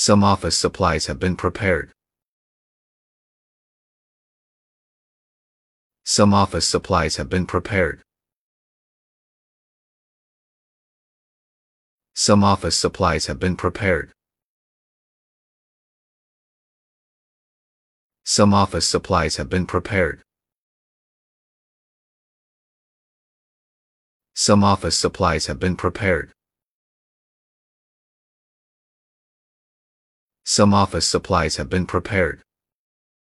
Some office supplies have been prepared. Some office supplies have been prepared. Some office supplies have been prepared. Some office supplies have been prepared. Some office supplies have been prepared. Some office supplies have been prepared.